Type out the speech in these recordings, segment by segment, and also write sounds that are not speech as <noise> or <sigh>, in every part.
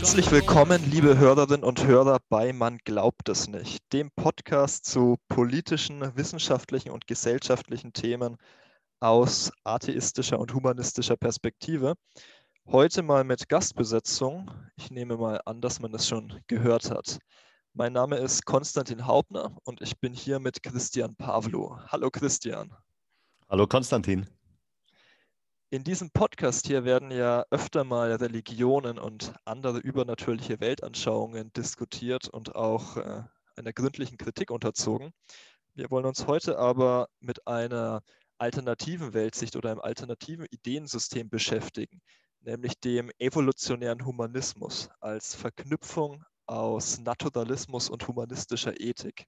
Herzlich willkommen, liebe Hörerinnen und Hörer bei Man glaubt es nicht, dem Podcast zu politischen, wissenschaftlichen und gesellschaftlichen Themen aus atheistischer und humanistischer Perspektive. Heute mal mit Gastbesetzung. Ich nehme mal an, dass man es schon gehört hat. Mein Name ist Konstantin Hauptner und ich bin hier mit Christian Pavlo. Hallo Christian. Hallo Konstantin. In diesem Podcast hier werden ja öfter mal Religionen und andere übernatürliche Weltanschauungen diskutiert und auch äh, einer gründlichen Kritik unterzogen. Wir wollen uns heute aber mit einer alternativen Weltsicht oder einem alternativen Ideensystem beschäftigen, nämlich dem evolutionären Humanismus als Verknüpfung aus Naturalismus und humanistischer Ethik.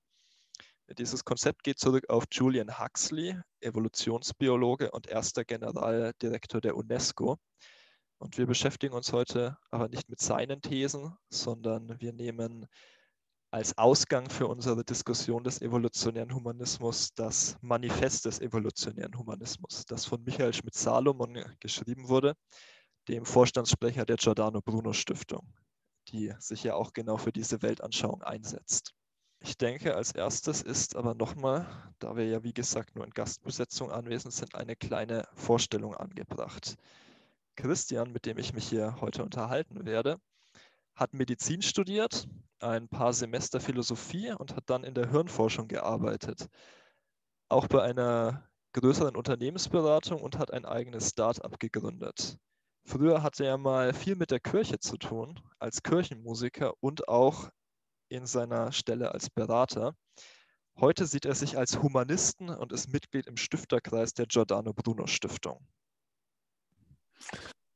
Dieses Konzept geht zurück auf Julian Huxley, Evolutionsbiologe und erster Generaldirektor der UNESCO. Und wir beschäftigen uns heute aber nicht mit seinen Thesen, sondern wir nehmen als Ausgang für unsere Diskussion des evolutionären Humanismus das Manifest des evolutionären Humanismus, das von Michael Schmidt-Salomon geschrieben wurde, dem Vorstandssprecher der Giordano Bruno Stiftung, die sich ja auch genau für diese Weltanschauung einsetzt. Ich denke, als erstes ist aber nochmal, da wir ja wie gesagt nur in Gastbesetzung anwesend sind, eine kleine Vorstellung angebracht. Christian, mit dem ich mich hier heute unterhalten werde, hat Medizin studiert, ein paar Semester Philosophie und hat dann in der Hirnforschung gearbeitet. Auch bei einer größeren Unternehmensberatung und hat ein eigenes Start-up gegründet. Früher hatte er mal viel mit der Kirche zu tun, als Kirchenmusiker und auch in seiner Stelle als Berater. Heute sieht er sich als Humanisten und ist Mitglied im Stifterkreis der Giordano Bruno Stiftung.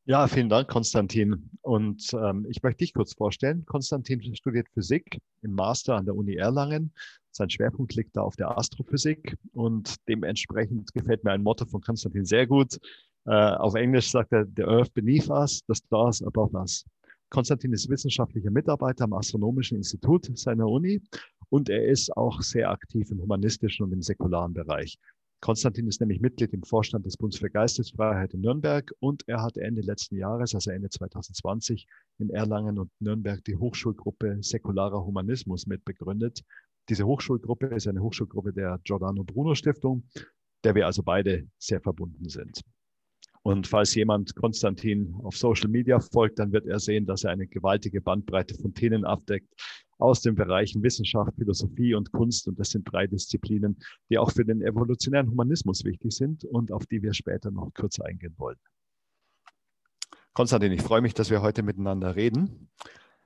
Ja, vielen Dank, Konstantin. Und ähm, ich möchte dich kurz vorstellen. Konstantin studiert Physik im Master an der Uni Erlangen. Sein Schwerpunkt liegt da auf der Astrophysik und dementsprechend gefällt mir ein Motto von Konstantin sehr gut. Äh, auf Englisch sagt er, the earth beneath us, the stars above us. Konstantin ist wissenschaftlicher Mitarbeiter am Astronomischen Institut seiner Uni und er ist auch sehr aktiv im humanistischen und im säkularen Bereich. Konstantin ist nämlich Mitglied im Vorstand des Bundes für Geistesfreiheit in Nürnberg und er hat Ende letzten Jahres, also Ende 2020, in Erlangen und Nürnberg die Hochschulgruppe Säkularer Humanismus mitbegründet. Diese Hochschulgruppe ist eine Hochschulgruppe der Giordano Bruno Stiftung, der wir also beide sehr verbunden sind. Und falls jemand Konstantin auf Social Media folgt, dann wird er sehen, dass er eine gewaltige Bandbreite von Themen abdeckt aus den Bereichen Wissenschaft, Philosophie und Kunst. Und das sind drei Disziplinen, die auch für den evolutionären Humanismus wichtig sind und auf die wir später noch kürzer eingehen wollen. Konstantin, ich freue mich, dass wir heute miteinander reden.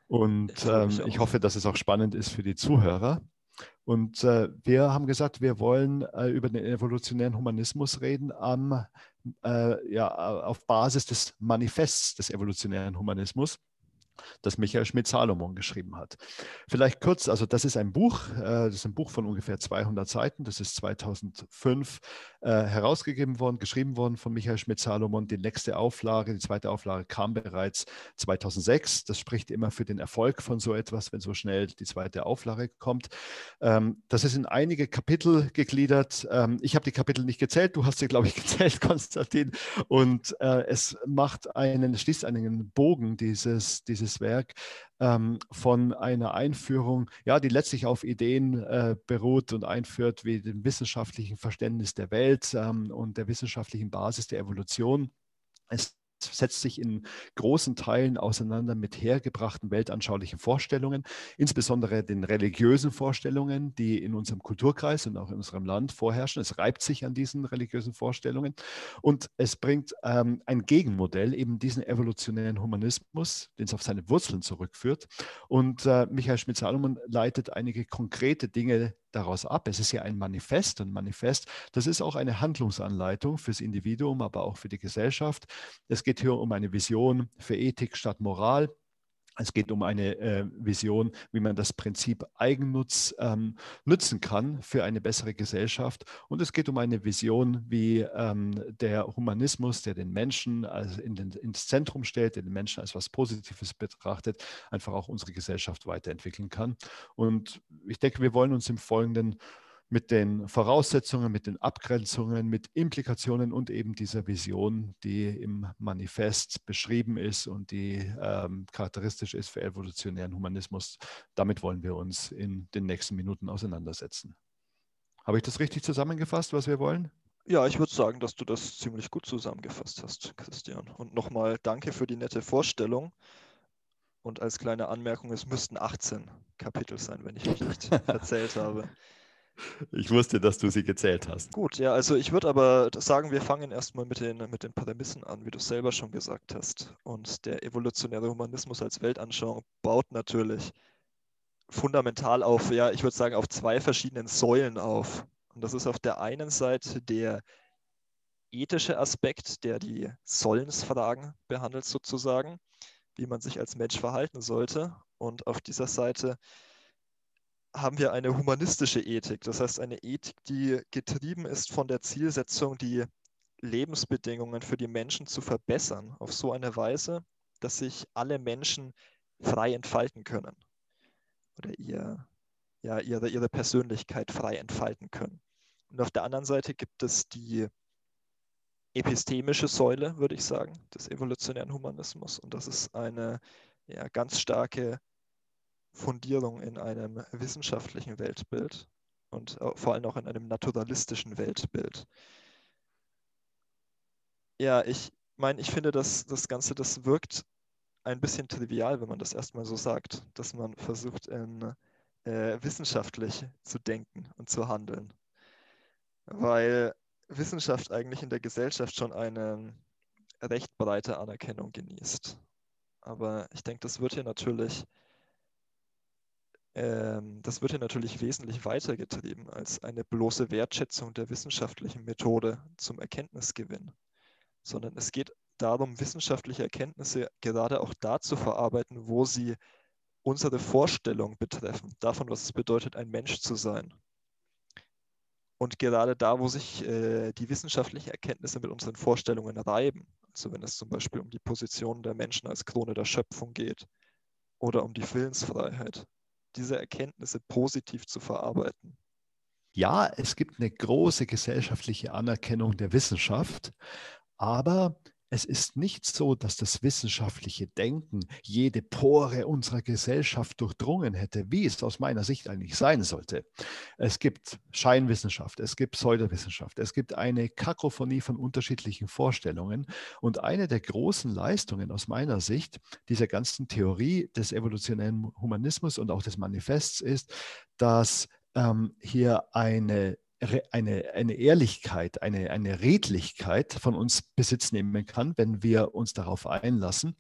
Und ähm, ich hoffe, dass es auch spannend ist für die Zuhörer. Und äh, wir haben gesagt, wir wollen äh, über den evolutionären Humanismus reden am, äh, ja, auf Basis des Manifests des evolutionären Humanismus das Michael Schmidt-Salomon geschrieben hat. Vielleicht kurz, also das ist ein Buch, äh, das ist ein Buch von ungefähr 200 Seiten, das ist 2005 äh, herausgegeben worden, geschrieben worden von Michael Schmidt-Salomon. Die nächste Auflage, die zweite Auflage kam bereits 2006. Das spricht immer für den Erfolg von so etwas, wenn so schnell die zweite Auflage kommt. Ähm, das ist in einige Kapitel gegliedert. Ähm, ich habe die Kapitel nicht gezählt, du hast sie, glaube ich, <laughs> gezählt, Konstantin. Und äh, es macht einen, schließt einen Bogen dieses, dieses dieses Werk ähm, von einer Einführung, ja, die letztlich auf Ideen äh, beruht und einführt, wie dem wissenschaftlichen Verständnis der Welt ähm, und der wissenschaftlichen Basis der Evolution. Es setzt sich in großen Teilen auseinander mit hergebrachten weltanschaulichen Vorstellungen, insbesondere den religiösen Vorstellungen, die in unserem Kulturkreis und auch in unserem Land vorherrschen. Es reibt sich an diesen religiösen Vorstellungen und es bringt ähm, ein Gegenmodell, eben diesen evolutionären Humanismus, den es auf seine Wurzeln zurückführt. Und äh, Michael Schmidt-Salomon leitet einige konkrete Dinge daraus ab. Es ist ja ein Manifest und Manifest, das ist auch eine Handlungsanleitung fürs Individuum, aber auch für die Gesellschaft. Es geht hier um eine Vision für Ethik statt Moral. Es geht um eine äh, Vision, wie man das Prinzip Eigennutz ähm, nutzen kann für eine bessere Gesellschaft. Und es geht um eine Vision, wie ähm, der Humanismus, der den Menschen als in den, ins Zentrum stellt, der den Menschen als etwas Positives betrachtet, einfach auch unsere Gesellschaft weiterentwickeln kann. Und ich denke, wir wollen uns im Folgenden mit den Voraussetzungen, mit den Abgrenzungen, mit Implikationen und eben dieser Vision, die im Manifest beschrieben ist und die ähm, charakteristisch ist für evolutionären Humanismus. Damit wollen wir uns in den nächsten Minuten auseinandersetzen. Habe ich das richtig zusammengefasst, was wir wollen? Ja, ich würde sagen, dass du das ziemlich gut zusammengefasst hast, Christian. Und nochmal danke für die nette Vorstellung. Und als kleine Anmerkung, es müssten 18 Kapitel sein, wenn ich mich nicht <laughs> erzählt habe. Ich wusste, dass du sie gezählt hast. Gut, ja, also ich würde aber sagen, wir fangen erstmal mit den, mit den Prämissen an, wie du selber schon gesagt hast. Und der evolutionäre Humanismus als Weltanschauung baut natürlich fundamental auf, ja, ich würde sagen, auf zwei verschiedenen Säulen auf. Und das ist auf der einen Seite der ethische Aspekt, der die Sollensfragen behandelt sozusagen, wie man sich als Mensch verhalten sollte. Und auf dieser Seite haben wir eine humanistische Ethik, das heißt eine Ethik, die getrieben ist von der Zielsetzung, die Lebensbedingungen für die Menschen zu verbessern, auf so eine Weise, dass sich alle Menschen frei entfalten können oder ihr, ja, ihre, ihre Persönlichkeit frei entfalten können. Und auf der anderen Seite gibt es die epistemische Säule, würde ich sagen, des evolutionären Humanismus. Und das ist eine ja, ganz starke Fundierung in einem wissenschaftlichen Weltbild und vor allem auch in einem naturalistischen Weltbild. Ja, ich meine, ich finde, dass das Ganze, das wirkt ein bisschen trivial, wenn man das erstmal so sagt, dass man versucht, in, äh, wissenschaftlich zu denken und zu handeln. Weil Wissenschaft eigentlich in der Gesellschaft schon eine recht breite Anerkennung genießt. Aber ich denke, das wird hier natürlich ähm, das wird hier natürlich wesentlich weitergetrieben als eine bloße Wertschätzung der wissenschaftlichen Methode zum Erkenntnisgewinn, sondern es geht darum, wissenschaftliche Erkenntnisse gerade auch da zu verarbeiten, wo sie unsere Vorstellung betreffen, davon, was es bedeutet, ein Mensch zu sein. Und gerade da, wo sich äh, die wissenschaftlichen Erkenntnisse mit unseren Vorstellungen reiben, also wenn es zum Beispiel um die Position der Menschen als Krone der Schöpfung geht oder um die Willensfreiheit, diese Erkenntnisse positiv zu verarbeiten. Ja, es gibt eine große gesellschaftliche Anerkennung der Wissenschaft, aber es ist nicht so, dass das wissenschaftliche Denken jede Pore unserer Gesellschaft durchdrungen hätte, wie es aus meiner Sicht eigentlich sein sollte. Es gibt Scheinwissenschaft, es gibt Pseudowissenschaft, es gibt eine Kakophonie von unterschiedlichen Vorstellungen. Und eine der großen Leistungen aus meiner Sicht dieser ganzen Theorie des evolutionären Humanismus und auch des Manifests ist, dass ähm, hier eine eine, eine Ehrlichkeit, eine, eine Redlichkeit von uns Besitz nehmen kann, wenn wir uns darauf einlassen,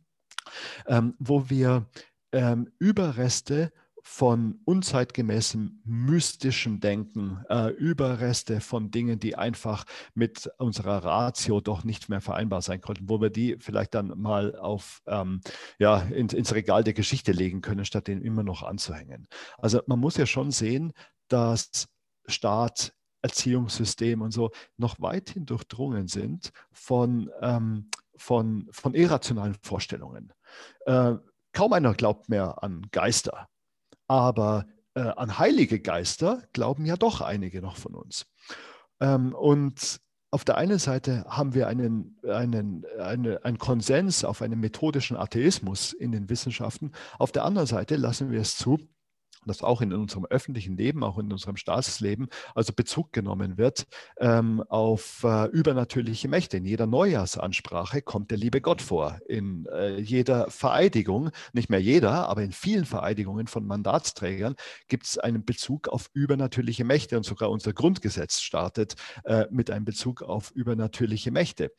ähm, wo wir ähm, Überreste von unzeitgemäßem mystischem Denken, äh, Überreste von Dingen, die einfach mit unserer Ratio doch nicht mehr vereinbar sein konnten, wo wir die vielleicht dann mal auf, ähm, ja, in, ins Regal der Geschichte legen können, statt den immer noch anzuhängen. Also man muss ja schon sehen, dass Staat Erziehungssystem und so noch weithin durchdrungen sind von, ähm, von, von irrationalen Vorstellungen. Äh, kaum einer glaubt mehr an Geister, aber äh, an heilige Geister glauben ja doch einige noch von uns. Ähm, und auf der einen Seite haben wir einen, einen, eine, einen Konsens auf einen methodischen Atheismus in den Wissenschaften. Auf der anderen Seite lassen wir es zu, dass auch in unserem öffentlichen Leben, auch in unserem Staatsleben, also Bezug genommen wird ähm, auf äh, übernatürliche Mächte. In jeder Neujahrsansprache kommt der liebe Gott vor. In äh, jeder Vereidigung, nicht mehr jeder, aber in vielen Vereidigungen von Mandatsträgern gibt es einen Bezug auf übernatürliche Mächte und sogar unser Grundgesetz startet äh, mit einem Bezug auf übernatürliche Mächte.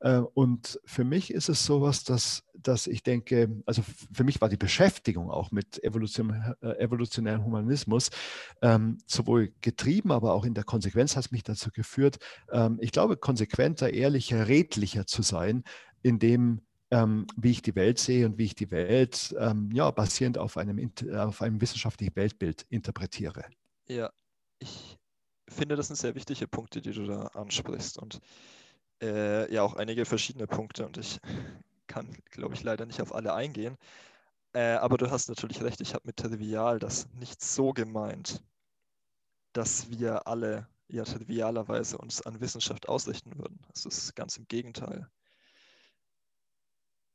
Äh, und für mich ist es sowas, dass, dass ich denke, also für mich war die Beschäftigung auch mit Evolution, äh, evolutionärem Humanismus ähm, sowohl getrieben, aber auch in der Konsequenz hat es mich dazu geführt, ähm, ich glaube, konsequenter, ehrlicher, redlicher zu sein, in dem, ähm, wie ich die Welt sehe und wie ich die Welt ähm, ja, basierend auf einem, auf einem wissenschaftlichen Weltbild interpretiere. Ja, ich finde, das sind sehr wichtige Punkte, die du da ansprichst. Und äh, ja auch einige verschiedene Punkte und ich kann, glaube ich, leider nicht auf alle eingehen. Äh, aber du hast natürlich recht, ich habe mit trivial das nicht so gemeint, dass wir alle ja trivialerweise uns an Wissenschaft ausrichten würden. Das ist ganz im Gegenteil.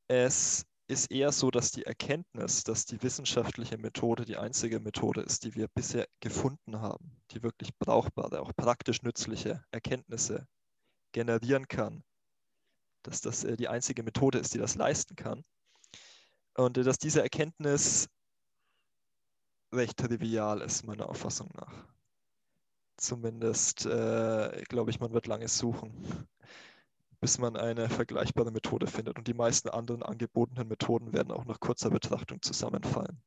Es ist eher so, dass die Erkenntnis, dass die wissenschaftliche Methode die einzige Methode ist, die wir bisher gefunden haben, die wirklich brauchbare, auch praktisch nützliche Erkenntnisse generieren kann, dass das äh, die einzige Methode ist, die das leisten kann. Und äh, dass diese Erkenntnis recht trivial ist, meiner Auffassung nach. Zumindest äh, glaube ich, man wird lange suchen bis man eine vergleichbare Methode findet. Und die meisten anderen angebotenen Methoden werden auch nach kurzer Betrachtung zusammenfallen.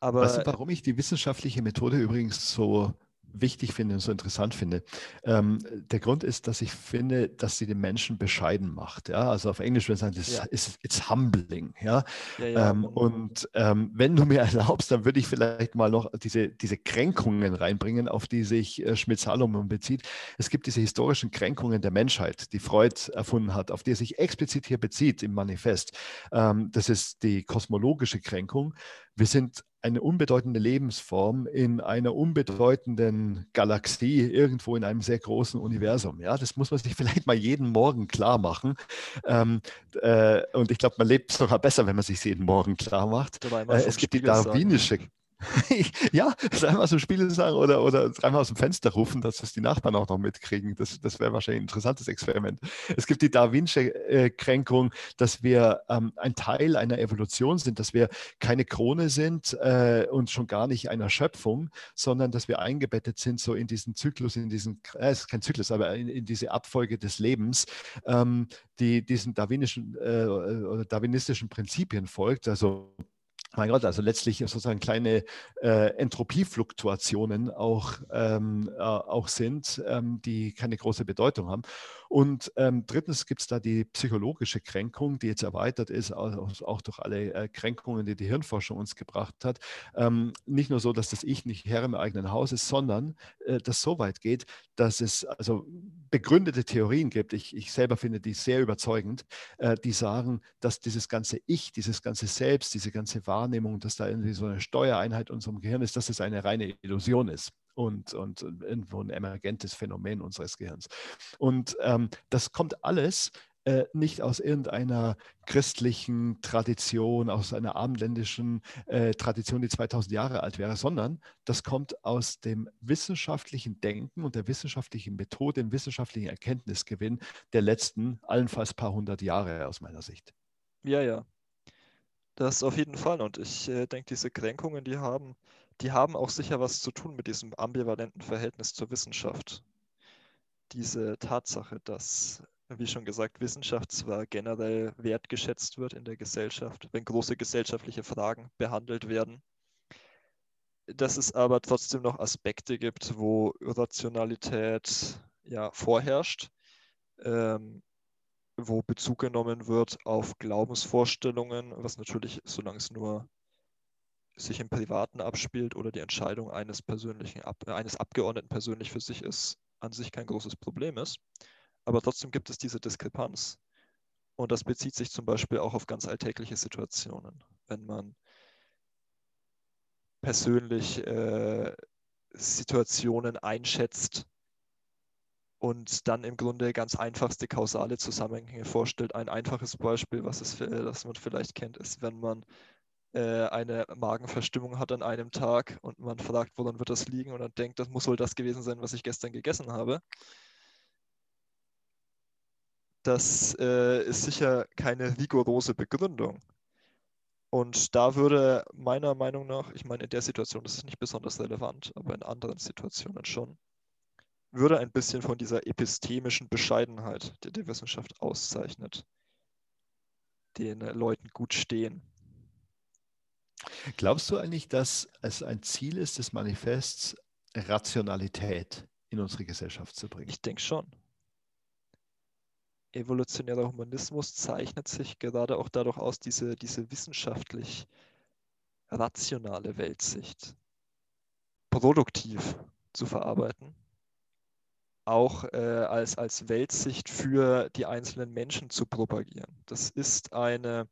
Aber weißt du, warum ich die wissenschaftliche Methode übrigens so wichtig finde und so interessant finde. Ähm, der Grund ist, dass ich finde, dass sie den Menschen bescheiden macht. Ja? Also auf Englisch würde ich sagen, das ja. ist it's humbling. Ja? ja, ja ähm, und ähm, wenn du mir <laughs> erlaubst, dann würde ich vielleicht mal noch diese, diese Kränkungen reinbringen, auf die sich äh, Schmidt-Salomon bezieht. Es gibt diese historischen Kränkungen der Menschheit, die Freud erfunden hat, auf die er sich explizit hier bezieht im Manifest. Ähm, das ist die kosmologische Kränkung. Wir sind eine unbedeutende Lebensform in einer unbedeutenden Galaxie, irgendwo in einem sehr großen Universum. Ja, das muss man sich <laughs> vielleicht mal jeden Morgen klar machen. Ähm, äh, und ich glaube, man lebt sogar besser, wenn man sich jeden Morgen klar macht. Äh, es gibt die darwinische, <laughs> ja, dreimal aus dem Spiel sagen oder, oder dreimal aus dem Fenster rufen, dass das die Nachbarn auch noch mitkriegen. Das, das wäre wahrscheinlich ein interessantes Experiment. Es gibt die Darwinsche-Kränkung, dass wir ähm, ein Teil einer Evolution sind, dass wir keine Krone sind äh, und schon gar nicht einer Schöpfung, sondern dass wir eingebettet sind so in diesen Zyklus, in diesen, äh, es ist kein Zyklus, aber in, in diese Abfolge des Lebens, ähm, die diesen darwinischen äh, oder darwinistischen Prinzipien folgt. Also mein Gott, also letztlich sozusagen kleine äh, Entropiefluktuationen auch, ähm, äh, auch sind, ähm, die keine große Bedeutung haben. Und ähm, drittens gibt es da die psychologische Kränkung, die jetzt erweitert ist, auch, auch durch alle äh, Kränkungen, die die Hirnforschung uns gebracht hat. Ähm, nicht nur so, dass das Ich nicht Herr im eigenen Haus ist, sondern äh, das so weit geht, dass es also begründete Theorien gibt. Ich, ich selber finde die sehr überzeugend, äh, die sagen, dass dieses ganze Ich, dieses ganze Selbst, diese ganze Wahrnehmung, dass da irgendwie so eine Steuereinheit unserem Gehirn ist, dass es eine reine Illusion ist und, und irgendwo ein emergentes Phänomen unseres Gehirns. Und ähm, das kommt alles äh, nicht aus irgendeiner christlichen Tradition, aus einer abendländischen äh, Tradition, die 2000 Jahre alt wäre, sondern das kommt aus dem wissenschaftlichen Denken und der wissenschaftlichen Methode, dem wissenschaftlichen Erkenntnisgewinn der letzten allenfalls paar hundert Jahre aus meiner Sicht. Ja, ja, das auf jeden Fall. Und ich äh, denke, diese Kränkungen, die haben, die haben auch sicher was zu tun mit diesem ambivalenten Verhältnis zur Wissenschaft. Diese Tatsache, dass, wie schon gesagt, Wissenschaft zwar generell wertgeschätzt wird in der Gesellschaft, wenn große gesellschaftliche Fragen behandelt werden, dass es aber trotzdem noch Aspekte gibt, wo Rationalität ja vorherrscht. Ähm, wo Bezug genommen wird auf Glaubensvorstellungen, was natürlich, solange es nur sich im Privaten abspielt oder die Entscheidung eines persönlichen Ab eines Abgeordneten persönlich für sich ist, an sich kein großes Problem ist. Aber trotzdem gibt es diese Diskrepanz. Und das bezieht sich zum Beispiel auch auf ganz alltägliche Situationen. Wenn man persönlich äh, Situationen einschätzt, und dann im Grunde ganz einfachste kausale Zusammenhänge vorstellt. Ein einfaches Beispiel, was es, das man vielleicht kennt, ist, wenn man äh, eine Magenverstimmung hat an einem Tag und man fragt, woran wird das liegen und dann denkt, das muss wohl das gewesen sein, was ich gestern gegessen habe. Das äh, ist sicher keine rigorose Begründung. Und da würde meiner Meinung nach, ich meine, in der Situation das ist nicht besonders relevant, aber in anderen Situationen schon, würde ein bisschen von dieser epistemischen Bescheidenheit, die die Wissenschaft auszeichnet, den Leuten gut stehen. Glaubst du eigentlich, dass es ein Ziel ist des Manifests, Rationalität in unsere Gesellschaft zu bringen? Ich denke schon. Evolutionärer Humanismus zeichnet sich gerade auch dadurch aus, diese, diese wissenschaftlich rationale Weltsicht produktiv zu verarbeiten auch äh, als, als Weltsicht für die einzelnen Menschen zu propagieren. Das ist eine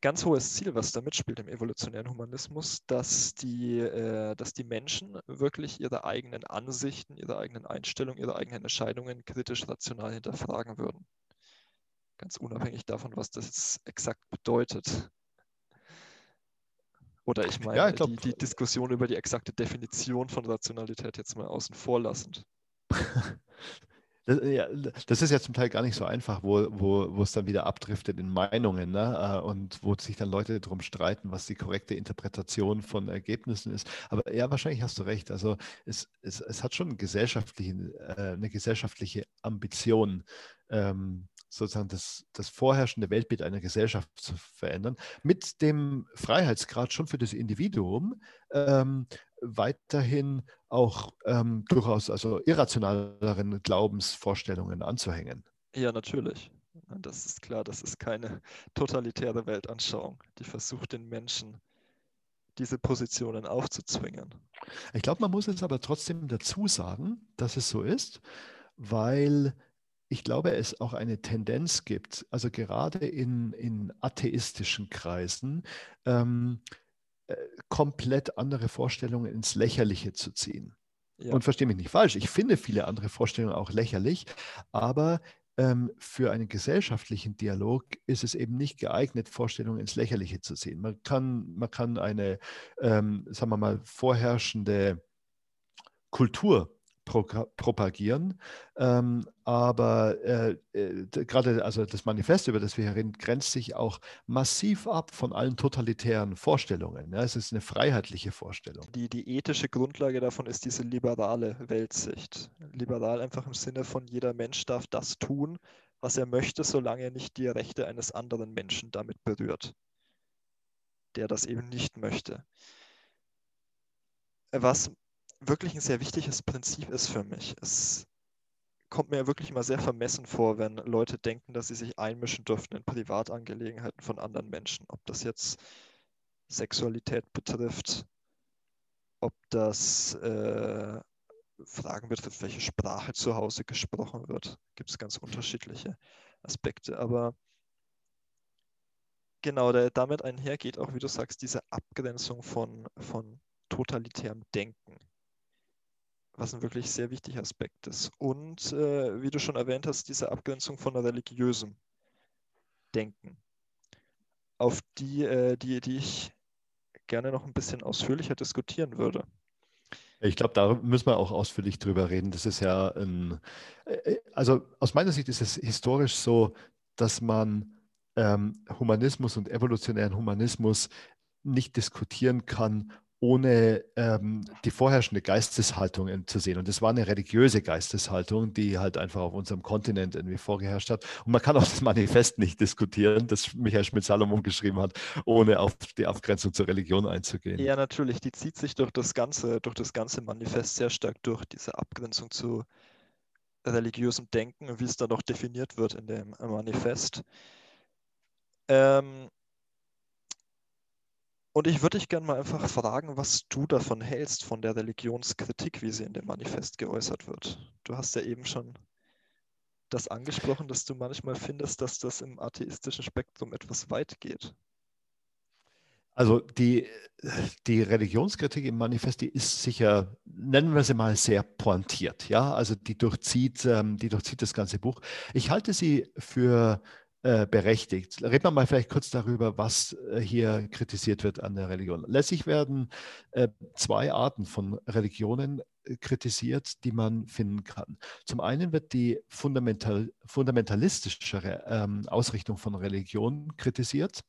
ganz hohes Ziel, was da mitspielt im evolutionären Humanismus, dass die, äh, dass die Menschen wirklich ihre eigenen Ansichten, ihre eigenen Einstellungen, ihre eigenen Entscheidungen kritisch rational hinterfragen würden. Ganz unabhängig davon, was das jetzt exakt bedeutet. Oder ich meine, ja, ich glaub, die, die Diskussion über die exakte Definition von Rationalität jetzt mal außen vor lassend. <laughs> Das, ja, das, ist ja zum Teil gar nicht so einfach, wo, wo, wo es dann wieder abdriftet in Meinungen ne? Äh, und wo sich dann Leute darum streiten, was die korrekte Interpretation von Ergebnissen ist. Aber ja, wahrscheinlich hast du recht. Also es, es, es hat schon eine, äh, eine gesellschaftliche Ambition, ähm, sozusagen das, das vorherrschende Weltbild einer Gesellschaft zu verändern, mit dem Freiheitsgrad schon für das Individuum ähm, weiterhin auch ähm, durchaus also irrationaleren Glaubensvorstellungen anzuhängen. Ja, natürlich. Das ist klar, das ist keine totalitäre Weltanschauung, die versucht, den Menschen diese Positionen aufzuzwingen. Ich glaube, man muss es aber trotzdem dazu sagen, dass es so ist, weil ich glaube, es auch eine Tendenz gibt, also gerade in, in atheistischen Kreisen, ähm, äh, komplett andere Vorstellungen ins Lächerliche zu ziehen. Ja. Und verstehe mich nicht falsch, ich finde viele andere Vorstellungen auch lächerlich, aber ähm, für einen gesellschaftlichen Dialog ist es eben nicht geeignet, Vorstellungen ins Lächerliche zu ziehen. Man kann, man kann eine, ähm, sagen wir mal, vorherrschende Kultur propagieren. Ähm, aber äh, äh, gerade also das Manifest, über das wir hier reden, grenzt sich auch massiv ab von allen totalitären Vorstellungen. Ja, es ist eine freiheitliche Vorstellung. Die, die ethische Grundlage davon ist diese liberale Weltsicht. Liberal einfach im Sinne von jeder Mensch darf das tun, was er möchte, solange er nicht die Rechte eines anderen Menschen damit berührt, der das eben nicht möchte. Was wirklich ein sehr wichtiges Prinzip ist für mich. Es kommt mir wirklich immer sehr vermessen vor, wenn Leute denken, dass sie sich einmischen dürften in Privatangelegenheiten von anderen Menschen. Ob das jetzt Sexualität betrifft, ob das äh, Fragen betrifft, welche Sprache zu Hause gesprochen wird. Gibt es ganz unterschiedliche Aspekte. Aber genau, der, damit einhergeht auch, wie du sagst, diese Abgrenzung von, von totalitärem Denken was ein wirklich sehr wichtiger Aspekt ist. Und äh, wie du schon erwähnt hast, diese Abgrenzung von religiösem Denken, auf die, äh, die, die ich gerne noch ein bisschen ausführlicher diskutieren würde. Ich glaube, da müssen wir auch ausführlich drüber reden. Das ist ja ein, äh, also aus meiner Sicht ist es historisch so, dass man ähm, Humanismus und evolutionären Humanismus nicht diskutieren kann, ohne ähm, die vorherrschende Geisteshaltung zu sehen. Und das war eine religiöse Geisteshaltung, die halt einfach auf unserem Kontinent irgendwie vorgeherrscht hat. Und man kann auch das Manifest nicht diskutieren, das Michael Schmidt-Salomon geschrieben hat, ohne auf die Abgrenzung zur Religion einzugehen. Ja, natürlich. Die zieht sich durch das ganze, durch das ganze Manifest sehr stark durch, diese Abgrenzung zu religiösem Denken, wie es dann auch definiert wird in dem Manifest. Ähm, und ich würde dich gerne mal einfach fragen, was du davon hältst, von der Religionskritik, wie sie in dem Manifest geäußert wird. Du hast ja eben schon das angesprochen, dass du manchmal findest, dass das im atheistischen Spektrum etwas weit geht. Also die, die Religionskritik im Manifest, die ist sicher, nennen wir sie mal, sehr pointiert. Ja, also die durchzieht, ähm, die durchzieht das ganze Buch. Ich halte sie für äh, berechtigt. Reden wir mal vielleicht kurz darüber, was äh, hier kritisiert wird an der Religion. Letztlich werden äh, zwei Arten von Religionen kritisiert, die man finden kann. Zum einen wird die fundamental, fundamentalistischere ähm, Ausrichtung von Religion kritisiert,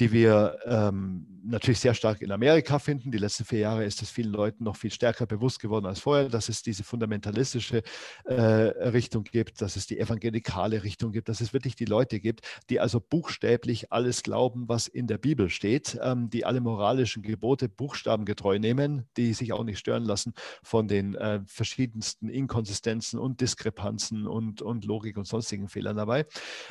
die wir ähm, natürlich sehr stark in Amerika finden. Die letzten vier Jahre ist es vielen Leuten noch viel stärker bewusst geworden als vorher, dass es diese fundamentalistische äh, Richtung gibt, dass es die evangelikale Richtung gibt, dass es wirklich die Leute gibt, die also buchstäblich alles glauben, was in der Bibel steht, ähm, die alle moralischen Gebote buchstabengetreu nehmen, die sich auch nicht stören lassen den äh, verschiedensten Inkonsistenzen und Diskrepanzen und, und Logik und sonstigen Fehlern dabei.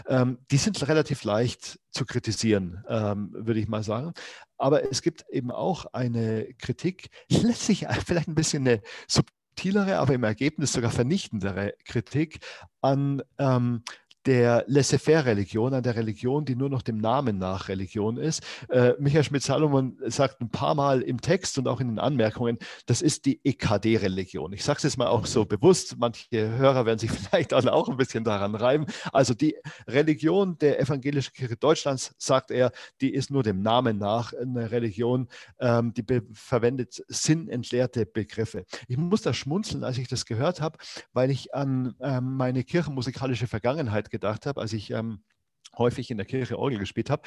Ähm, die sind relativ leicht zu kritisieren, ähm, würde ich mal sagen. Aber es gibt eben auch eine Kritik, letztlich <laughs> vielleicht ein bisschen eine subtilere, aber im Ergebnis sogar vernichtendere Kritik an ähm, der Laissez-faire-Religion, an der Religion, die nur noch dem Namen nach Religion ist. Äh, Michael Schmidt-Salomon sagt ein paar Mal im Text und auch in den Anmerkungen, das ist die EKD-Religion. Ich sage es jetzt mal auch so bewusst, manche Hörer werden sich <laughs> vielleicht auch ein bisschen daran reiben. Also die Religion der evangelischen Kirche Deutschlands, sagt er, die ist nur dem Namen nach eine Religion, ähm, die verwendet sinnentleerte Begriffe. Ich muss da schmunzeln, als ich das gehört habe, weil ich an ähm, meine kirchenmusikalische Vergangenheit gedacht habe, als ich ähm, häufig in der Kirche Orgel gespielt habe.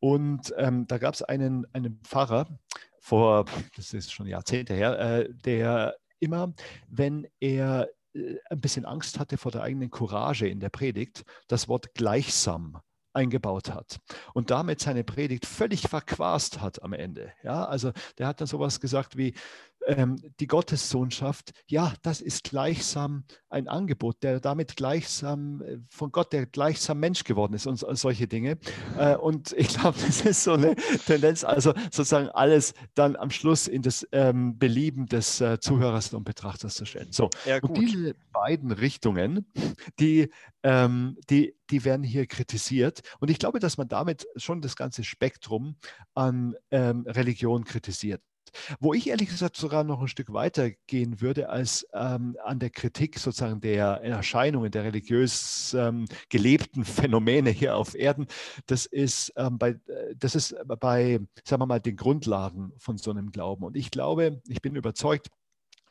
Und ähm, da gab es einen, einen Pfarrer vor, das ist schon Jahrzehnte her, äh, der immer, wenn er äh, ein bisschen Angst hatte vor der eigenen Courage in der Predigt, das Wort gleichsam eingebaut hat und damit seine Predigt völlig verquast hat am Ende. Ja, also der hat dann sowas gesagt wie, die Gottessohnschaft, ja, das ist gleichsam ein Angebot, der damit gleichsam äh, von Gott, der gleichsam Mensch geworden ist und solche Dinge. Äh, und ich glaube, das ist so eine Tendenz, also sozusagen alles dann am Schluss in das ähm, Belieben des äh, Zuhörers und Betrachters zu stellen. So, ja, und diese beiden Richtungen, die, ähm, die, die werden hier kritisiert. Und ich glaube, dass man damit schon das ganze Spektrum an ähm, Religion kritisiert. Wo ich ehrlich gesagt sogar noch ein Stück weiter gehen würde als ähm, an der Kritik sozusagen der Erscheinungen, der religiös ähm, gelebten Phänomene hier auf Erden, das ist, ähm, bei, äh, das ist bei, sagen wir mal, den Grundlagen von so einem Glauben. Und ich glaube, ich bin überzeugt,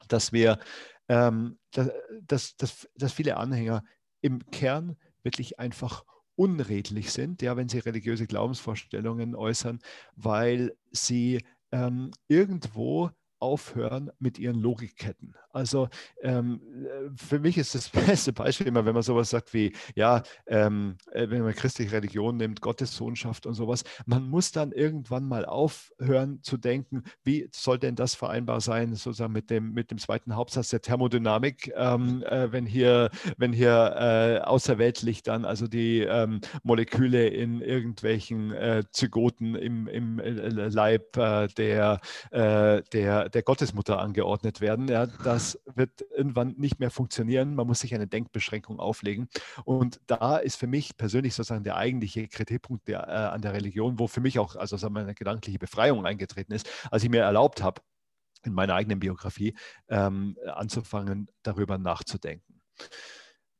dass wir, ähm, dass, dass, dass viele Anhänger im Kern wirklich einfach unredlich sind, ja, wenn sie religiöse Glaubensvorstellungen äußern, weil sie ähm, irgendwo aufhören mit ihren Logikketten. Also ähm, äh, für mich ist das <laughs> beste Beispiel immer, wenn man sowas sagt wie, ja, ähm, äh, wenn man christliche Religion nimmt, Gottessohnschaft und sowas, man muss dann irgendwann mal aufhören zu denken, wie soll denn das vereinbar sein, sozusagen mit dem, mit dem zweiten Hauptsatz der Thermodynamik, ähm, äh, wenn hier, wenn hier äh, außerweltlich dann also die ähm, Moleküle in irgendwelchen äh, Zygoten im, im äh, Leib der, der der Gottesmutter angeordnet werden. Ja, das wird irgendwann nicht mehr funktionieren. Man muss sich eine Denkbeschränkung auflegen. Und da ist für mich persönlich sozusagen der eigentliche Kritikpunkt der, äh, an der Religion, wo für mich auch also sagen wir, eine gedankliche Befreiung eingetreten ist, als ich mir erlaubt habe, in meiner eigenen Biografie ähm, anzufangen, darüber nachzudenken.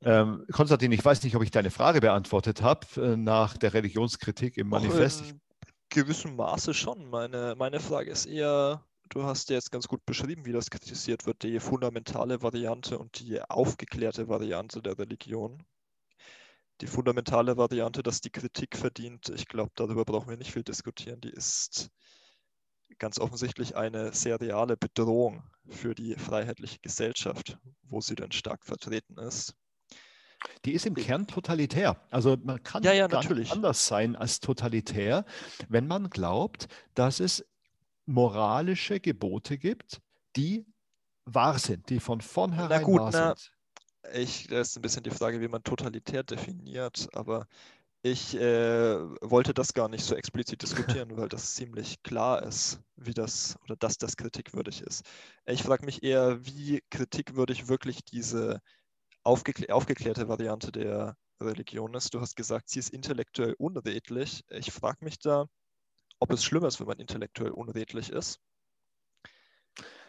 Ähm, Konstantin, ich weiß nicht, ob ich deine Frage beantwortet habe äh, nach der Religionskritik im Manifest. in gewissem Maße schon. Meine, meine Frage ist eher, du hast ja jetzt ganz gut beschrieben, wie das kritisiert wird, die fundamentale Variante und die aufgeklärte Variante der Religion. Die fundamentale Variante, dass die Kritik verdient, ich glaube, darüber brauchen wir nicht viel diskutieren, die ist ganz offensichtlich eine sehr reale Bedrohung für die freiheitliche Gesellschaft, wo sie denn stark vertreten ist. Die ist im Kern totalitär. Also man kann ja, ja, gar nicht anders sein als totalitär, wenn man glaubt, dass es moralische Gebote gibt, die wahr sind, die von vornherein gut, wahr na, sind. Ich, das ist ein bisschen die Frage, wie man totalitär definiert, aber ich äh, wollte das gar nicht so explizit diskutieren, <laughs> weil das ziemlich klar ist, wie das oder dass das kritikwürdig ist. Ich frage mich eher, wie kritikwürdig wirklich diese aufgeklär aufgeklärte Variante der Religion ist. Du hast gesagt, sie ist intellektuell unredlich. Ich frage mich da, ob es schlimm ist, wenn man intellektuell unredlich ist?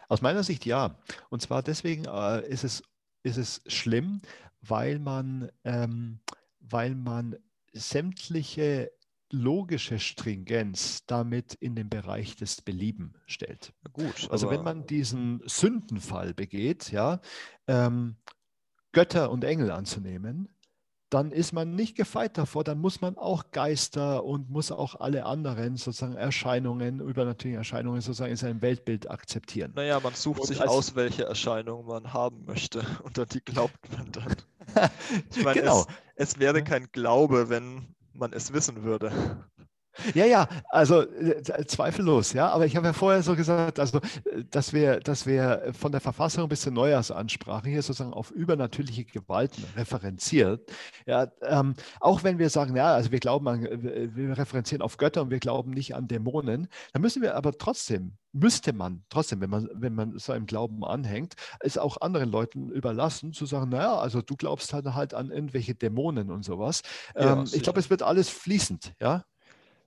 Aus meiner Sicht ja. Und zwar deswegen äh, ist, es, ist es schlimm, weil man, ähm, weil man sämtliche logische Stringenz damit in den Bereich des Belieben stellt. Gut, also wenn man diesen Sündenfall begeht, ja, ähm, Götter und Engel anzunehmen, dann ist man nicht gefeit davor, dann muss man auch Geister und muss auch alle anderen sozusagen Erscheinungen, übernatürliche Erscheinungen sozusagen in seinem Weltbild akzeptieren. Naja, man sucht und sich aus, welche Erscheinungen man haben möchte <laughs> und an die glaubt man dann. <laughs> ich meine, genau. es, es wäre kein Glaube, wenn man es wissen würde. Ja, ja, also äh, zweifellos, ja. Aber ich habe ja vorher so gesagt, also dass wir, dass wir von der Verfassung bis zur Neujahrsansprache hier sozusagen auf übernatürliche Gewalten referenziert. Ja, ähm, auch wenn wir sagen, ja, also wir glauben an, wir referenzieren auf Götter und wir glauben nicht an Dämonen, dann müssen wir aber trotzdem, müsste man trotzdem, wenn man, wenn man seinem Glauben anhängt, es auch anderen Leuten überlassen, zu sagen, naja, also du glaubst halt, halt an irgendwelche Dämonen und sowas. Ja, ähm, ich glaube, es wird alles fließend, ja.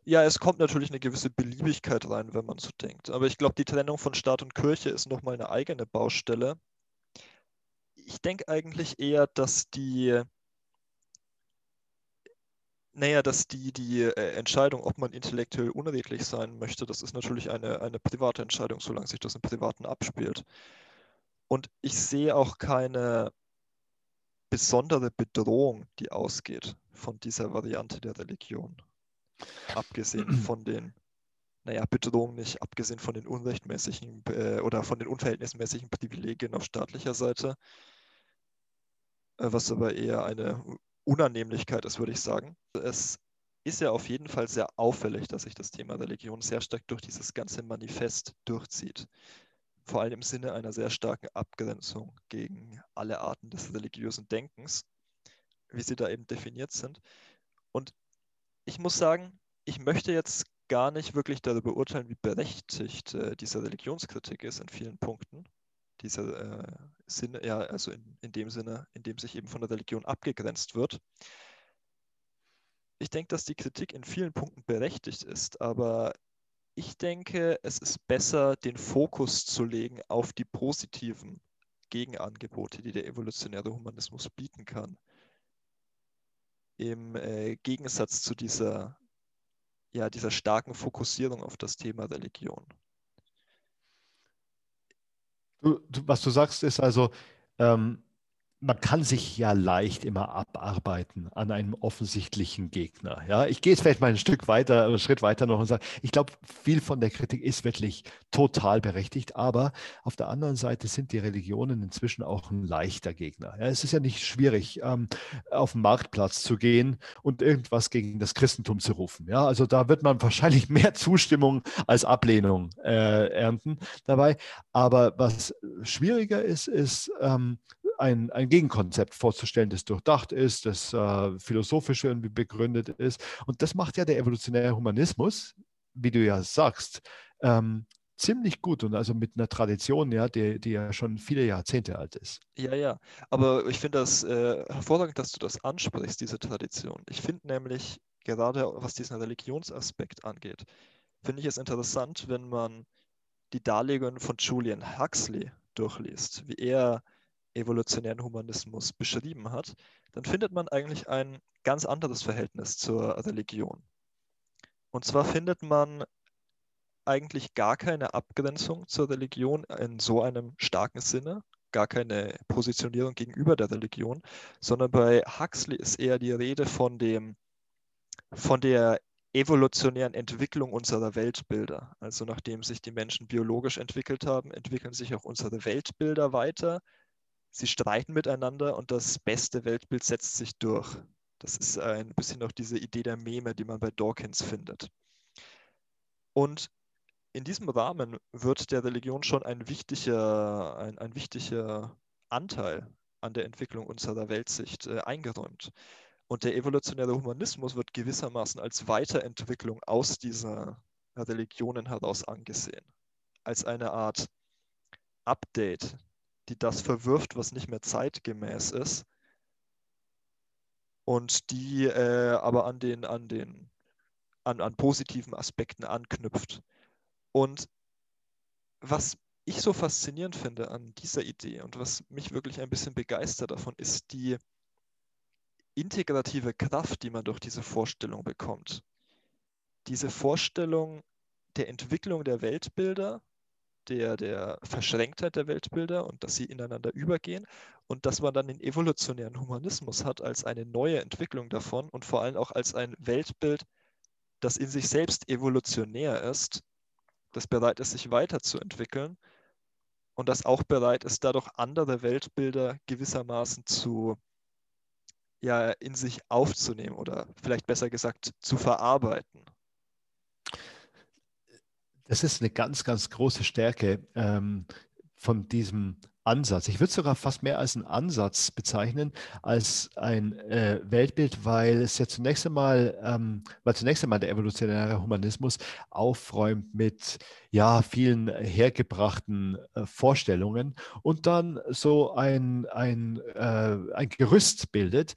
Ja, es kommt natürlich eine gewisse Beliebigkeit rein, wenn man so denkt. Aber ich glaube, die Trennung von Staat und Kirche ist nochmal eine eigene Baustelle. Ich denke eigentlich eher, dass die, naja, dass die, die äh, Entscheidung, ob man intellektuell unredlich sein möchte, das ist natürlich eine, eine private Entscheidung, solange sich das im Privaten abspielt. Und ich sehe auch keine besondere Bedrohung, die ausgeht von dieser Variante der Religion. Abgesehen von den, naja, Bedrohungen nicht, abgesehen von den unrechtmäßigen äh, oder von den unverhältnismäßigen Privilegien auf staatlicher Seite, äh, was aber eher eine Unannehmlichkeit ist, würde ich sagen. Es ist ja auf jeden Fall sehr auffällig, dass sich das Thema Religion sehr stark durch dieses ganze Manifest durchzieht. Vor allem im Sinne einer sehr starken Abgrenzung gegen alle Arten des religiösen Denkens, wie sie da eben definiert sind. Und ich muss sagen, ich möchte jetzt gar nicht wirklich darüber urteilen, wie berechtigt äh, diese Religionskritik ist in vielen Punkten. Diese äh, Sinne, ja, also in, in dem Sinne, in dem sich eben von der Religion abgegrenzt wird. Ich denke, dass die Kritik in vielen Punkten berechtigt ist, aber ich denke, es ist besser, den Fokus zu legen auf die positiven Gegenangebote, die der evolutionäre Humanismus bieten kann im äh, Gegensatz zu dieser, ja, dieser starken Fokussierung auf das Thema Religion. Du, du, was du sagst, ist also, ähm, man kann sich ja leicht immer abarbeiten an einem offensichtlichen Gegner. Ja, ich gehe jetzt vielleicht mal ein Stück weiter, einen Schritt weiter noch und sage, ich glaube, viel von der Kritik ist wirklich total berechtigt, aber auf der anderen Seite sind die Religionen inzwischen auch ein leichter Gegner. Ja, es ist ja nicht schwierig, ähm, auf den Marktplatz zu gehen und irgendwas gegen das Christentum zu rufen. Ja, also da wird man wahrscheinlich <laughs> mehr Zustimmung als Ablehnung äh, ernten dabei. Aber was schwieriger ist, ist ähm, ein, ein Gegenkonzept vorzustellen, das durchdacht ist, das äh, philosophisch irgendwie begründet ist. Und das macht ja der evolutionäre Humanismus, wie du ja sagst, ähm, ziemlich gut und also mit einer Tradition, ja, die, die ja schon viele Jahrzehnte alt ist. Ja, ja, aber ich finde das äh, hervorragend, dass du das ansprichst, diese Tradition. Ich finde nämlich, gerade was diesen Religionsaspekt angeht, finde ich es interessant, wenn man die Darlegungen von Julian Huxley durchliest, wie er evolutionären Humanismus beschrieben hat, dann findet man eigentlich ein ganz anderes Verhältnis zur Religion. Und zwar findet man eigentlich gar keine Abgrenzung zur Religion in so einem starken Sinne, gar keine Positionierung gegenüber der Religion, sondern bei Huxley ist eher die Rede von dem, von der evolutionären Entwicklung unserer Weltbilder. Also nachdem sich die Menschen biologisch entwickelt haben, entwickeln sich auch unsere Weltbilder weiter, sie streiten miteinander und das beste Weltbild setzt sich durch. Das ist ein bisschen noch diese Idee der Meme, die man bei Dawkins findet. Und in diesem Rahmen wird der Religion schon ein wichtiger, ein, ein wichtiger Anteil an der Entwicklung unserer Weltsicht äh, eingeräumt. Und der evolutionäre Humanismus wird gewissermaßen als Weiterentwicklung aus dieser Religionen heraus angesehen. Als eine Art Update die das verwirft, was nicht mehr zeitgemäß ist. Und die äh, aber an den, an den, an, an positiven Aspekten anknüpft. Und was ich so faszinierend finde an dieser Idee und was mich wirklich ein bisschen begeistert davon, ist die integrative Kraft, die man durch diese Vorstellung bekommt. Diese Vorstellung der Entwicklung der Weltbilder der, der Verschränktheit der Weltbilder und dass sie ineinander übergehen und dass man dann den evolutionären Humanismus hat als eine neue Entwicklung davon und vor allem auch als ein Weltbild, das in sich selbst evolutionär ist, das bereit ist, sich weiterzuentwickeln und das auch bereit ist, dadurch andere Weltbilder gewissermaßen zu ja, in sich aufzunehmen oder vielleicht besser gesagt zu verarbeiten. Das ist eine ganz, ganz große Stärke ähm, von diesem Ansatz. Ich würde es sogar fast mehr als einen Ansatz bezeichnen, als ein äh, Weltbild, weil es ja zunächst einmal, ähm, weil zunächst einmal der evolutionäre Humanismus aufräumt mit ja, vielen hergebrachten äh, Vorstellungen und dann so ein, ein, äh, ein Gerüst bildet,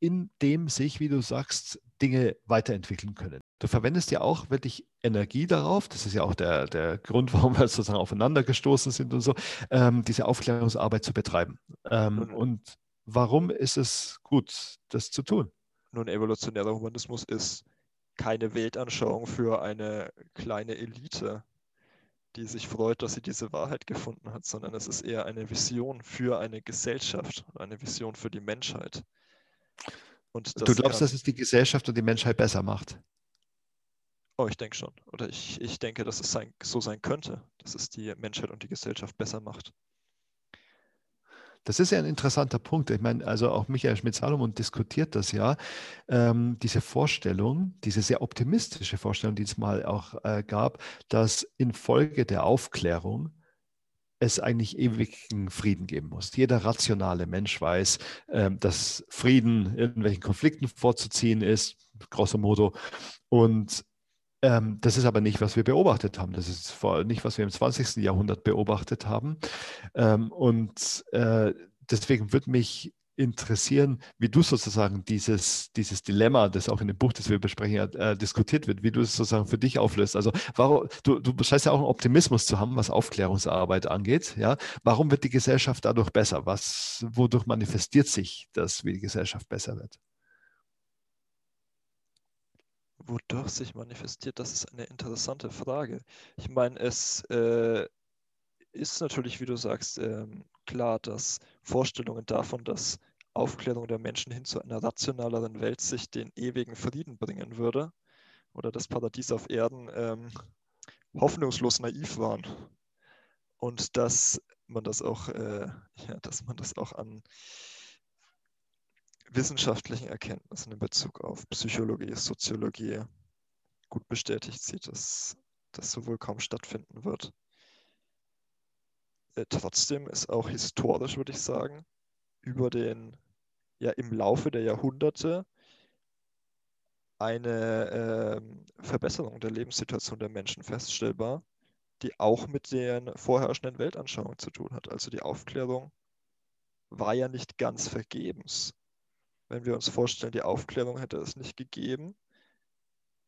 in dem sich, wie du sagst, Dinge weiterentwickeln können. Du verwendest ja auch wirklich Energie darauf, das ist ja auch der, der Grund, warum wir sozusagen aufeinander gestoßen sind und so, ähm, diese Aufklärungsarbeit zu betreiben. Ähm, und warum ist es gut, das zu tun? Nun, evolutionärer Humanismus ist keine Weltanschauung für eine kleine Elite, die sich freut, dass sie diese Wahrheit gefunden hat, sondern es ist eher eine Vision für eine Gesellschaft, eine Vision für die Menschheit. du glaubst, dass es die Gesellschaft und die Menschheit besser macht? Oh, ich denke schon. Oder ich, ich denke, dass es sein, so sein könnte, dass es die Menschheit und die Gesellschaft besser macht. Das ist ja ein interessanter Punkt. Ich meine, also auch Michael Schmidt-Salomon diskutiert das ja. Ähm, diese Vorstellung, diese sehr optimistische Vorstellung, die es mal auch äh, gab, dass infolge der Aufklärung es eigentlich ewigen Frieden geben muss. Jeder rationale Mensch weiß, ähm, dass Frieden irgendwelchen Konflikten vorzuziehen ist, grosso modo. Und das ist aber nicht, was wir beobachtet haben. Das ist vor, nicht, was wir im 20. Jahrhundert beobachtet haben. Ähm, und äh, deswegen würde mich interessieren, wie du sozusagen dieses, dieses Dilemma, das auch in dem Buch, das wir besprechen, äh, diskutiert wird, wie du es sozusagen für dich auflöst. Also warum, du, du scheinst ja auch einen Optimismus zu haben, was Aufklärungsarbeit angeht. Ja? Warum wird die Gesellschaft dadurch besser? Was, wodurch manifestiert sich das, wie die Gesellschaft besser wird? Wodurch sich manifestiert, das ist eine interessante Frage. Ich meine, es äh, ist natürlich, wie du sagst, ähm, klar, dass Vorstellungen davon, dass Aufklärung der Menschen hin zu einer rationaleren Welt sich den ewigen Frieden bringen würde oder das Paradies auf Erden ähm, hoffnungslos naiv waren. Und dass man das auch, äh, ja, dass man das auch an wissenschaftlichen Erkenntnissen in Bezug auf Psychologie, Soziologie gut bestätigt sieht, dass das so wohl kaum stattfinden wird. Äh, trotzdem ist auch historisch, würde ich sagen, über den, ja im Laufe der Jahrhunderte eine äh, Verbesserung der Lebenssituation der Menschen feststellbar, die auch mit den vorherrschenden Weltanschauungen zu tun hat. Also die Aufklärung war ja nicht ganz vergebens wenn wir uns vorstellen, die Aufklärung hätte es nicht gegeben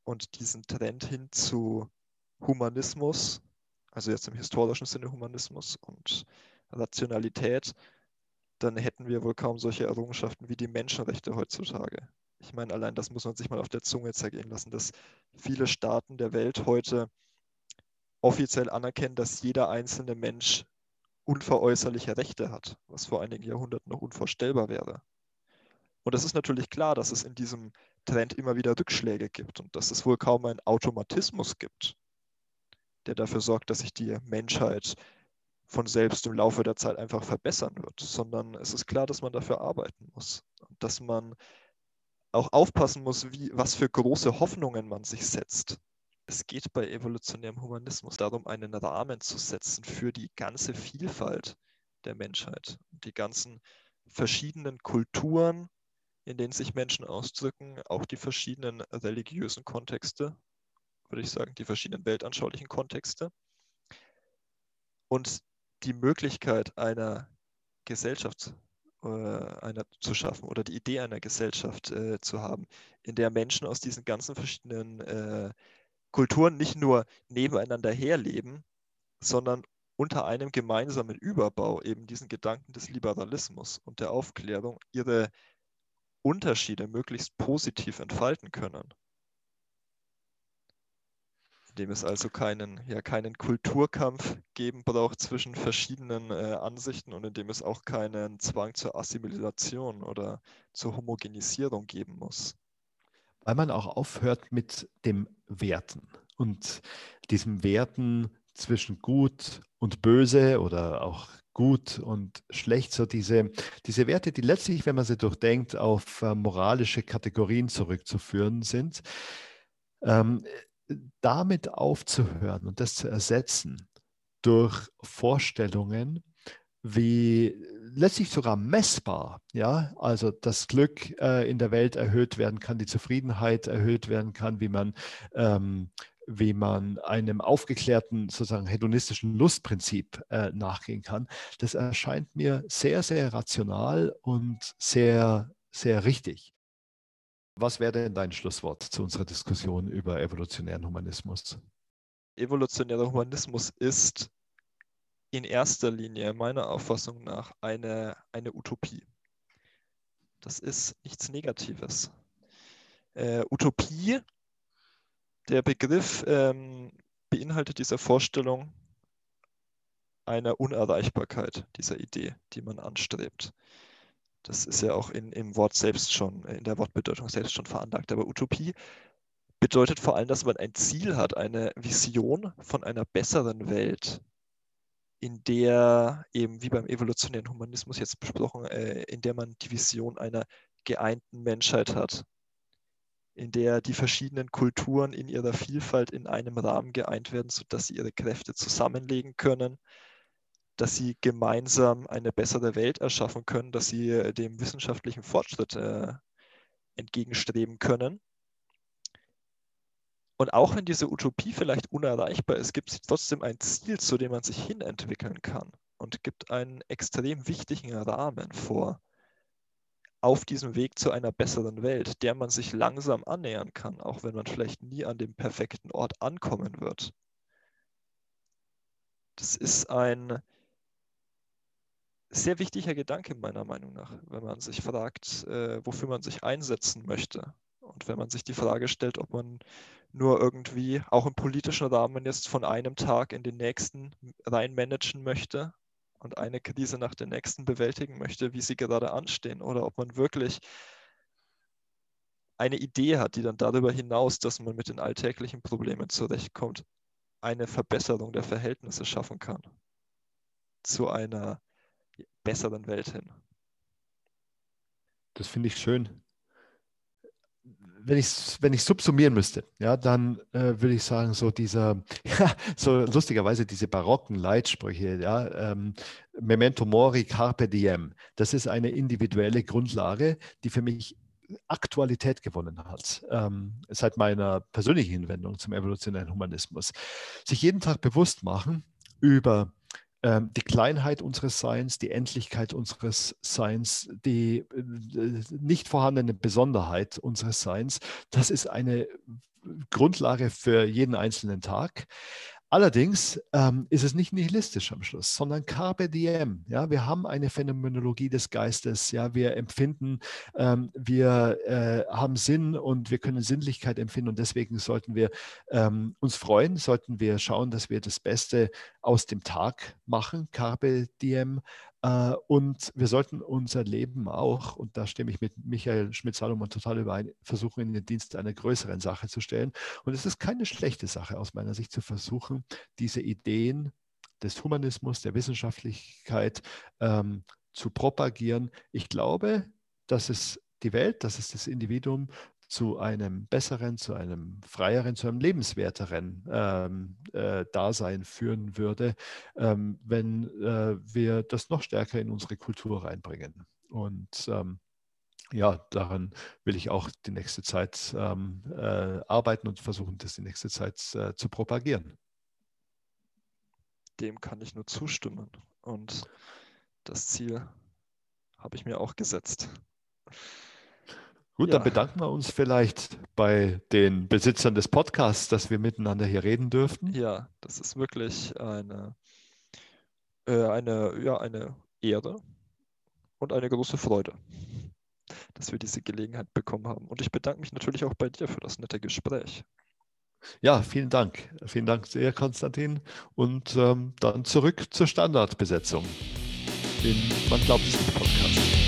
und diesen Trend hin zu Humanismus, also jetzt im historischen Sinne Humanismus und Rationalität, dann hätten wir wohl kaum solche Errungenschaften wie die Menschenrechte heutzutage. Ich meine, allein das muss man sich mal auf der Zunge zergehen lassen, dass viele Staaten der Welt heute offiziell anerkennen, dass jeder einzelne Mensch unveräußerliche Rechte hat, was vor einigen Jahrhunderten noch unvorstellbar wäre. Und es ist natürlich klar, dass es in diesem Trend immer wieder Rückschläge gibt und dass es wohl kaum einen Automatismus gibt, der dafür sorgt, dass sich die Menschheit von selbst im Laufe der Zeit einfach verbessern wird, sondern es ist klar, dass man dafür arbeiten muss und dass man auch aufpassen muss, wie, was für große Hoffnungen man sich setzt. Es geht bei evolutionärem Humanismus darum, einen Rahmen zu setzen für die ganze Vielfalt der Menschheit und die ganzen verschiedenen Kulturen, in denen sich Menschen ausdrücken, auch die verschiedenen religiösen Kontexte, würde ich sagen, die verschiedenen weltanschaulichen Kontexte. Und die Möglichkeit einer Gesellschaft äh, einer zu schaffen oder die Idee einer Gesellschaft äh, zu haben, in der Menschen aus diesen ganzen verschiedenen äh, Kulturen nicht nur nebeneinander herleben, sondern unter einem gemeinsamen Überbau eben diesen Gedanken des Liberalismus und der Aufklärung ihre Unterschiede möglichst positiv entfalten können. Indem es also keinen, ja, keinen Kulturkampf geben braucht zwischen verschiedenen äh, Ansichten und indem es auch keinen Zwang zur Assimilation oder zur Homogenisierung geben muss. Weil man auch aufhört mit dem Werten und diesem Werten zwischen gut und böse oder auch gut und schlecht, so diese, diese Werte, die letztlich, wenn man sie durchdenkt, auf äh, moralische Kategorien zurückzuführen sind. Ähm, damit aufzuhören und das zu ersetzen durch Vorstellungen, wie letztlich sogar messbar, ja, also das Glück äh, in der Welt erhöht werden kann, die Zufriedenheit erhöht werden kann, wie man, ähm, wie man einem aufgeklärten, sozusagen hedonistischen Lustprinzip äh, nachgehen kann, das erscheint mir sehr, sehr rational und sehr, sehr richtig. Was wäre denn dein Schlusswort zu unserer Diskussion über evolutionären Humanismus? Evolutionärer Humanismus ist in erster Linie meiner Auffassung nach eine, eine Utopie. Das ist nichts Negatives. Äh, Utopie, der Begriff ähm, beinhaltet diese Vorstellung einer Unerreichbarkeit dieser Idee, die man anstrebt. Das ist ja auch in, im Wort selbst schon, in der Wortbedeutung selbst schon veranlagt. Aber Utopie bedeutet vor allem, dass man ein Ziel hat, eine Vision von einer besseren Welt, in der eben wie beim evolutionären Humanismus jetzt besprochen, äh, in der man die Vision einer geeinten Menschheit hat, in der die verschiedenen Kulturen in ihrer Vielfalt in einem Rahmen geeint werden, sodass sie ihre Kräfte zusammenlegen können, dass sie gemeinsam eine bessere Welt erschaffen können, dass sie äh, dem wissenschaftlichen Fortschritt äh, entgegenstreben können. Und auch wenn diese Utopie vielleicht unerreichbar ist, gibt es trotzdem ein Ziel, zu dem man sich hinentwickeln kann und gibt einen extrem wichtigen Rahmen vor auf diesem Weg zu einer besseren Welt, der man sich langsam annähern kann, auch wenn man vielleicht nie an dem perfekten Ort ankommen wird. Das ist ein sehr wichtiger Gedanke meiner Meinung nach, wenn man sich fragt, äh, wofür man sich einsetzen möchte. Und wenn man sich die Frage stellt, ob man nur irgendwie auch im politischen Rahmen jetzt von einem Tag in den nächsten rein managen möchte und eine Krise nach der nächsten bewältigen möchte, wie sie gerade anstehen, oder ob man wirklich eine Idee hat, die dann darüber hinaus, dass man mit den alltäglichen Problemen zurechtkommt, eine Verbesserung der Verhältnisse schaffen kann zu einer besseren Welt hin. Das finde ich schön wenn ich wenn ich subsumieren müsste, ja, dann äh, würde ich sagen, so dieser, <laughs> ja, so lustigerweise diese barocken Leitsprüche, ja, ähm, Memento Mori, Carpe Diem, das ist eine individuelle Grundlage, die für mich Aktualität gewonnen hat, ähm, seit meiner persönlichen Hinwendung zum evolutionären Humanismus. Sich jeden Tag bewusst machen über die Kleinheit unseres Seins, die Endlichkeit unseres Seins, die äh, nicht vorhandene Besonderheit unseres Seins, das ist eine Grundlage für jeden einzelnen Tag. Allerdings ähm, ist es nicht nihilistisch am Schluss, sondern carpe diem. Ja, wir haben eine Phänomenologie des Geistes. Ja, wir empfinden, ähm, wir äh, haben Sinn und wir können Sinnlichkeit empfinden und deswegen sollten wir ähm, uns freuen, sollten wir schauen, dass wir das Beste aus dem Tag machen, carpe diem. Äh, und wir sollten unser Leben auch, und da stimme ich mit Michael Schmidt-Salomon total überein, versuchen, in den Dienst einer größeren Sache zu stellen. Und es ist keine schlechte Sache aus meiner Sicht zu versuchen, diese Ideen des Humanismus, der Wissenschaftlichkeit ähm, zu propagieren. Ich glaube, dass es die Welt, dass es das Individuum zu einem besseren, zu einem freieren, zu einem lebenswerteren ähm, äh, Dasein führen würde, ähm, wenn äh, wir das noch stärker in unsere Kultur reinbringen. Und ähm, ja, daran will ich auch die nächste Zeit ähm, äh, arbeiten und versuchen, das die nächste Zeit äh, zu propagieren. Dem kann ich nur zustimmen. Und das Ziel habe ich mir auch gesetzt. Gut, ja. dann bedanken wir uns vielleicht bei den Besitzern des Podcasts, dass wir miteinander hier reden dürften. Ja, das ist wirklich eine, äh, eine, ja, eine Ehre und eine große Freude, dass wir diese Gelegenheit bekommen haben. Und ich bedanke mich natürlich auch bei dir für das nette Gespräch. Ja, vielen Dank. Vielen Dank sehr, Konstantin. Und ähm, dann zurück zur Standardbesetzung. Den Man glaubt es nicht Podcast.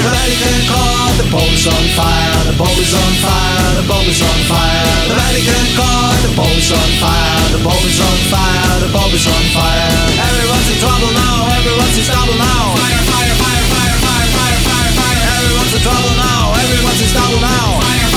The Vatican call, the Pope is on fire. The Pope is on fire. The Pope is on fire. The Vatican call, the Pope is on fire. The Pope is on fire. The Pope is on fire. Everyone's in trouble now. Everyone's in trouble now. Fire, fire, fire, fire, fire, fire, fire, fire. Everyone's in trouble now. Everyone's in trouble now. Fire,